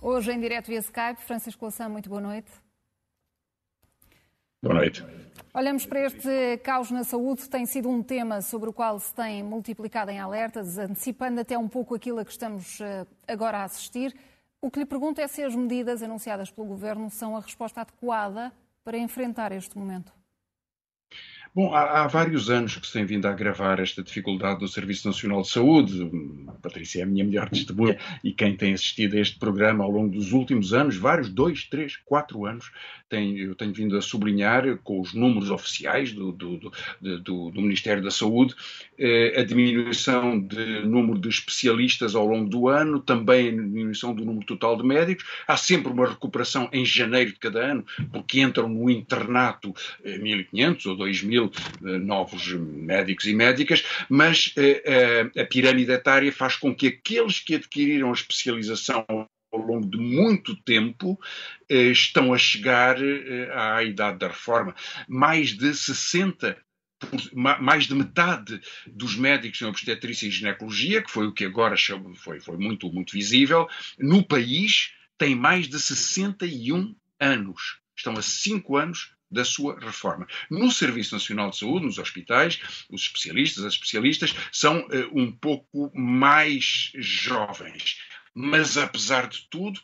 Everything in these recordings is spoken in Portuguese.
Hoje em direto via Skype, Francisco Lação, muito boa noite. Boa noite. Olhamos para este caos na saúde, tem sido um tema sobre o qual se tem multiplicado em alertas, antecipando até um pouco aquilo a que estamos eh, agora a assistir. O que lhe pergunto é se as medidas anunciadas pelo Governo são a resposta adequada para enfrentar este momento. Bom, há, há, vários anos que se tem vindo a agravar esta dificuldade no Serviço Nacional de Saúde. A Patrícia é a minha melhor testemunha e quem tem assistido a este programa ao longo dos últimos anos, vários, dois, três, quatro anos, tem, eu tenho vindo a sublinhar com os números oficiais do, do, do, do, do Ministério da Saúde eh, a diminuição de número de especialistas ao longo do ano, também a diminuição do número total de médicos. Há sempre uma recuperação em janeiro de cada ano, porque entram no internato eh, 1.500 ou 2.000 eh, novos médicos e médicas, mas eh, eh, a pirâmide etária faz com que aqueles que adquiriram a especialização ao longo de muito tempo estão a chegar à idade da reforma. Mais de 60 mais de metade dos médicos em obstetrícia e ginecologia, que foi o que agora foi, foi muito, muito visível, no país tem mais de 61 anos. Estão a 5 anos da sua reforma. No Serviço Nacional de Saúde, nos hospitais, os especialistas, as especialistas, são uh, um pouco mais jovens. Mas, apesar de tudo,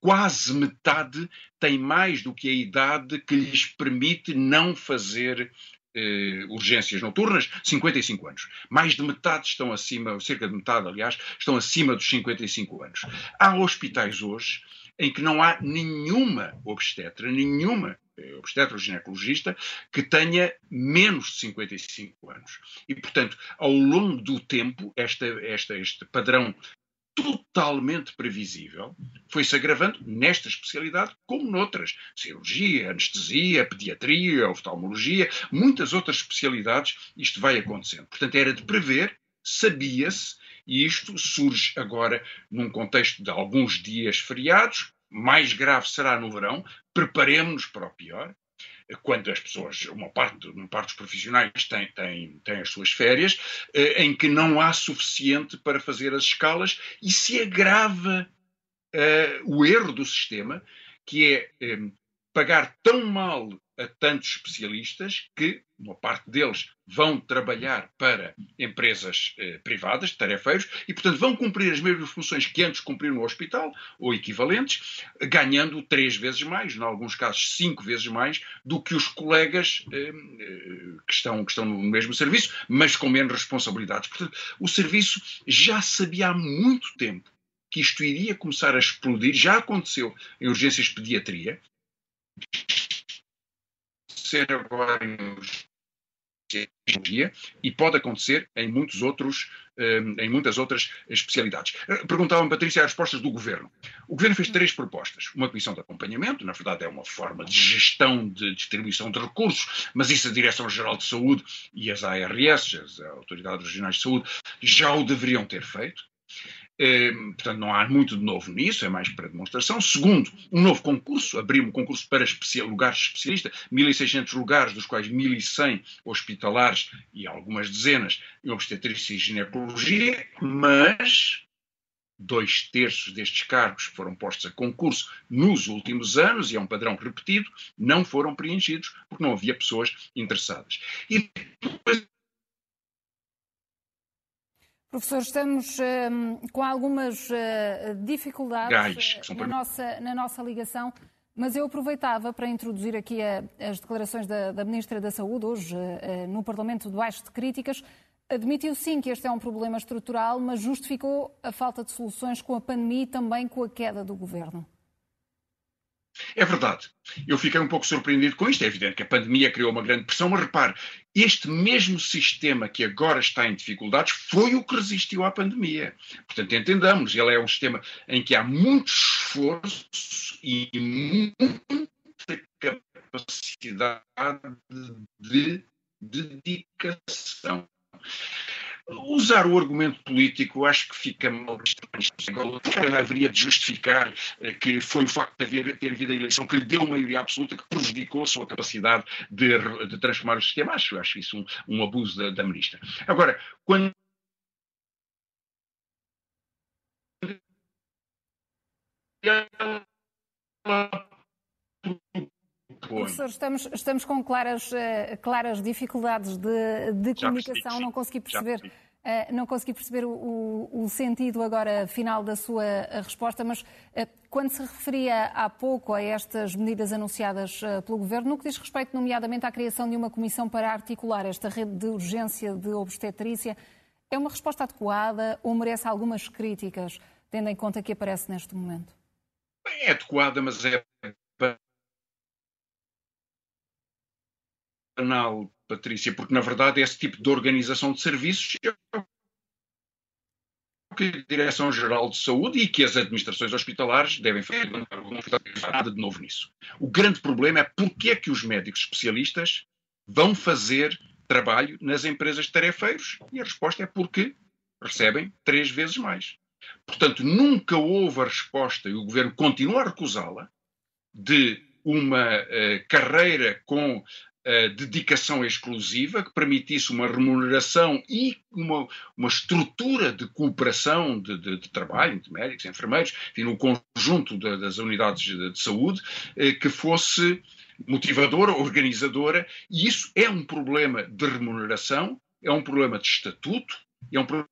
quase metade tem mais do que a idade que lhes permite não fazer eh, urgências noturnas, 55 anos. Mais de metade estão acima, cerca de metade, aliás, estão acima dos 55 anos. Há hospitais hoje em que não há nenhuma obstetra, nenhuma obstetra ou ginecologista que tenha menos de 55 anos. E, portanto, ao longo do tempo, esta, esta, este padrão totalmente previsível foi-se agravando nesta especialidade como noutras. Cirurgia, anestesia, pediatria, oftalmologia, muitas outras especialidades, isto vai acontecendo. Portanto, era de prever, sabia-se, e isto surge agora num contexto de alguns dias feriados, mais grave será no verão, preparemos-nos para o pior, quando as pessoas, uma parte, uma parte dos profissionais tem, tem, tem as suas férias, eh, em que não há suficiente para fazer as escalas e se agrava uh, o erro do sistema, que é um, pagar tão mal a tantos especialistas que, uma parte deles, vão trabalhar para empresas eh, privadas, tarefeiros, e, portanto, vão cumprir as mesmas funções que antes cumpriram no hospital, ou equivalentes, ganhando três vezes mais, em alguns casos cinco vezes mais, do que os colegas eh, eh, que, estão, que estão no mesmo serviço, mas com menos responsabilidades. Portanto, o serviço já sabia há muito tempo que isto iria começar a explodir, já aconteceu em urgências de pediatria, ser agora e pode acontecer em muitos outros hum, em muitas outras especialidades. Eh, perguntava-me, Patrícia, as respostas do Governo. O Governo fez três propostas. Uma comissão de acompanhamento, na verdade é uma forma de gestão de distribuição de recursos, mas isso a Direção-Geral de Saúde e as ARS, as Autoridades Regionais de Saúde, já o deveriam ter feito. Eh, portanto, não há muito de novo nisso, é mais para demonstração. Segundo, um novo concurso, abriu um concurso para especial, lugares especialistas, 1.600 lugares, dos quais 1.100 hospitalares e algumas dezenas em obstetrícia e ginecologia, mas dois terços destes cargos foram postos a concurso nos últimos anos, e é um padrão repetido, não foram preenchidos porque não havia pessoas interessadas. E depois Professor, estamos uh, com algumas uh, dificuldades Gás, na, nossa, na nossa ligação, mas eu aproveitava para introduzir aqui a, as declarações da, da, Ministra da Saúde, hoje uh, no Parlamento debaixo de críticas. Admitiu sim que este é um problema estrutural, mas justificou a falta de soluções com a pandemia e também com a queda do governo. É verdade. Eu fiquei um pouco surpreendido com isto. É evidente que a pandemia criou uma grande pressão, mas repare, este mesmo sistema que agora está em dificuldades foi o que resistiu à pandemia. Portanto, entendamos, ele é um sistema em que há muito esforço e muita capacidade de dedicação. Usar o argumento político acho que fica mal. Haveria de justificar eh, que foi o facto de haver, ter havido a eleição que lhe deu maioria absoluta que prejudicou a sua capacidade de, de transformar o sistema. Acho, acho isso um, um abuso da, da ministra. Agora, quando Professor, estamos, estamos com claras, eh, claras dificuldades de, de comunicação, não consegui perceber. Uh, não consegui perceber o, o, o, sentido agora final da sua resposta, mas uh, quando se referia há pouco a estas medidas anunciadas uh, pelo Governo, no que diz respeito, nomeadamente, à criação de uma comissão para articular esta rede de urgência de obstetrícia, é uma resposta adequada ou merece algumas críticas, tendo em conta que aparece neste momento? É adequada, mas é banal, Patrícia, porque na verdade esse tipo de organização de serviços é que a Direção-Geral de Saúde e que as administrações hospitalares devem fazer. Não nada de novo nisso. O grande problema é porque é que os médicos especialistas vão fazer trabalho nas empresas de tarefeiros e a resposta é porque recebem três vezes mais. Portanto, nunca houve a resposta, e o governo continua a recusá-la, de uma uh, carreira com dedicação exclusiva que permitisse uma remuneração e uma, uma estrutura de cooperação de, de, de trabalho, de médicos, enfermeiros, enfim, no conjunto de, das unidades de, saúde, eh, que fosse motivadora, organizadora, e isso é um problema de remuneração, é um problema de estatuto, é um problema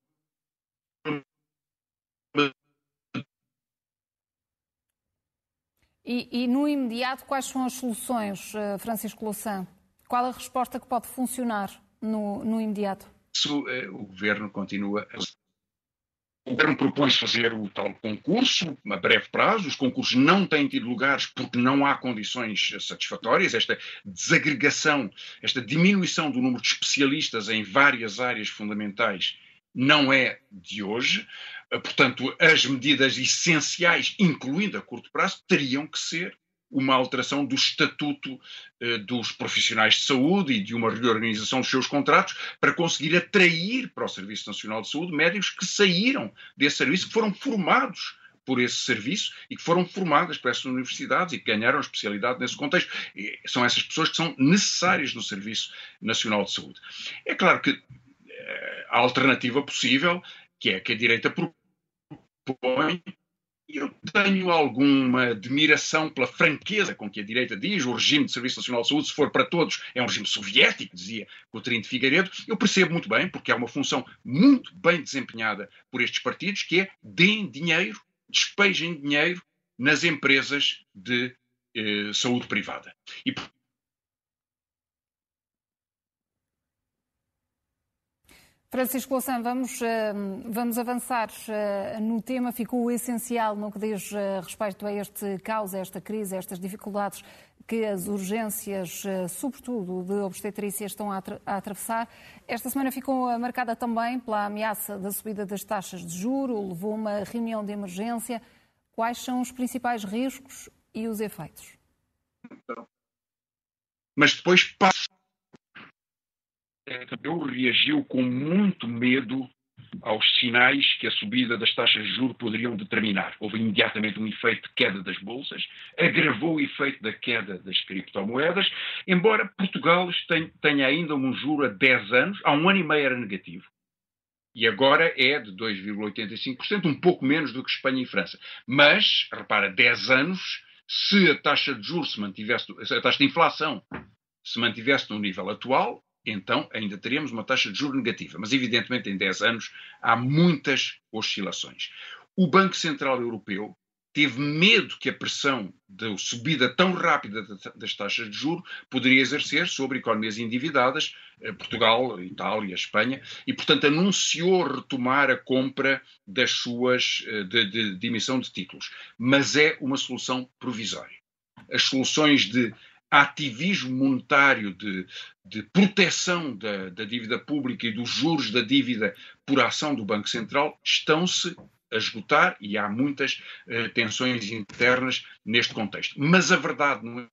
e, e, no imediato, quais são as soluções, eh, Francisco Louçã? Qual a resposta que pode funcionar no, no imediato? Isso, eh, o governo continua a o governo propõe fazer o tal concurso a breve prazo. Os concursos não têm tido lugares porque não há condições satisfatórias. Esta desagregação, esta diminuição do número de especialistas em várias áreas fundamentais não é de hoje. Portanto, as medidas essenciais, incluindo a curto prazo, teriam que ser uma alteração do estatuto eh, dos profissionais de saúde e de uma reorganização dos seus contratos para conseguir atrair para o Serviço Nacional de Saúde médicos que saíram desse serviço, que foram formados por esse serviço e que foram formadas por essas universidades e que ganharam especialidade nesse contexto. E são essas pessoas que são necessárias no Serviço Nacional de Saúde. É claro que eh, a alternativa possível, que é que a direita propõe, eu tenho alguma admiração pela franqueza com que a direita diz o regime de Serviço Nacional de Saúde, se for para todos, é um regime soviético, dizia Coutinho de Figueiredo. Eu percebo muito bem, porque é uma função muito bem desempenhada por estes partidos, que é deem dinheiro, despejem dinheiro nas empresas de eh, saúde privada. E Francisco Louçã, vamos, eh, vamos avançar eh, no tema. Ficou o essencial no que diz eh, respeito a este caos, a esta crise, a estas dificuldades que as urgências, sobretudo de obstetrícia, estão a atravessar. Esta semana ficou marcada também pela ameaça da subida das taxas de juro, levou uma reunião de emergência. Quais são os principais riscos e os efeitos? Mas depois passa eu reagiu com muito medo aos sinais que a subida das taxas de juros poderiam determinar. Houve imediatamente um efeito de queda das bolsas, agravou o efeito da queda das criptomoedas, embora Portugal tenha ainda um juro a 10 anos, há um ano e meio era negativo. E agora é de 2,85%, um pouco menos do que Espanha e França. Mas, repara, 10 anos, se a taxa de juros se mantivesse, a taxa de inflação se mantivesse no nível atual, então ainda teríamos uma taxa de juros negativa. Mas, evidentemente, em 10 anos há muitas oscilações. O Banco Central Europeu teve medo que a pressão da subida tão rápida das taxas de juros poderia exercer sobre economias endividadas, eh, Portugal, Itália, Espanha, e, portanto, anunciou retomar a compra das suas, eh, de, de, de emissão de títulos. Mas é uma solução provisória. As soluções de ativismo monetário de, de proteção da, da, dívida pública e dos juros da dívida por ação do Banco Central estão-se a esgotar e há muitas uh, tensões internas neste contexto. Mas a verdade não é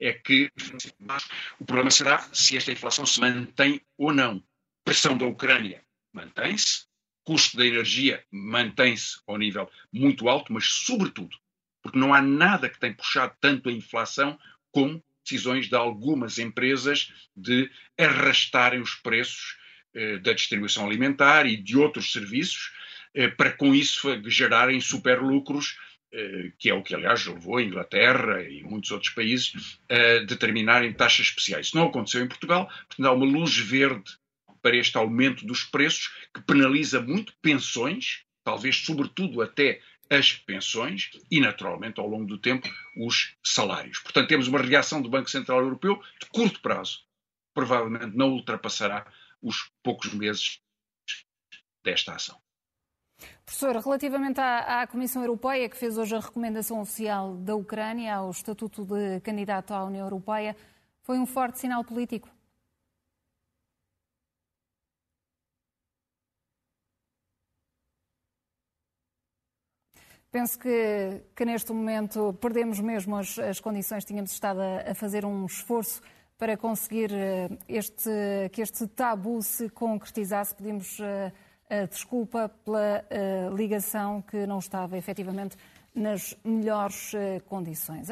é que o problema será se esta inflação se mantém ou não. Pressão da Ucrânia mantém-se, custo da energia mantém-se ao nível muito alto, mas sobretudo porque não há nada que tenha puxado tanto a inflação como decisões de algumas empresas de arrastarem os preços eh, da distribuição alimentar e de outros serviços eh, para com isso gerarem superlucros eh, que é o que, aliás, levou a Inglaterra e muitos outros países a determinarem taxas especiais. Isso não aconteceu em Portugal, portanto há uma luz verde para este aumento dos preços que penaliza muito pensões, talvez sobretudo até as pensões e, naturalmente, ao longo do tempo, os salários. Portanto, temos uma reação do Banco Central Europeu de curto prazo. Provavelmente não ultrapassará os poucos meses desta ação. Professor, relativamente à, à, Comissão Europeia, que fez hoje a recomendação oficial da Ucrânia ao estatuto de candidato à União Europeia, foi um forte sinal político? Penso que, que neste momento perdemos mesmo as, as condições, tínhamos estado a, a, fazer um esforço para conseguir eh, este, que este tabu se concretizasse. Pedimos uh, desculpa pela uh, ligação que não estava efetivamente nas melhores condições.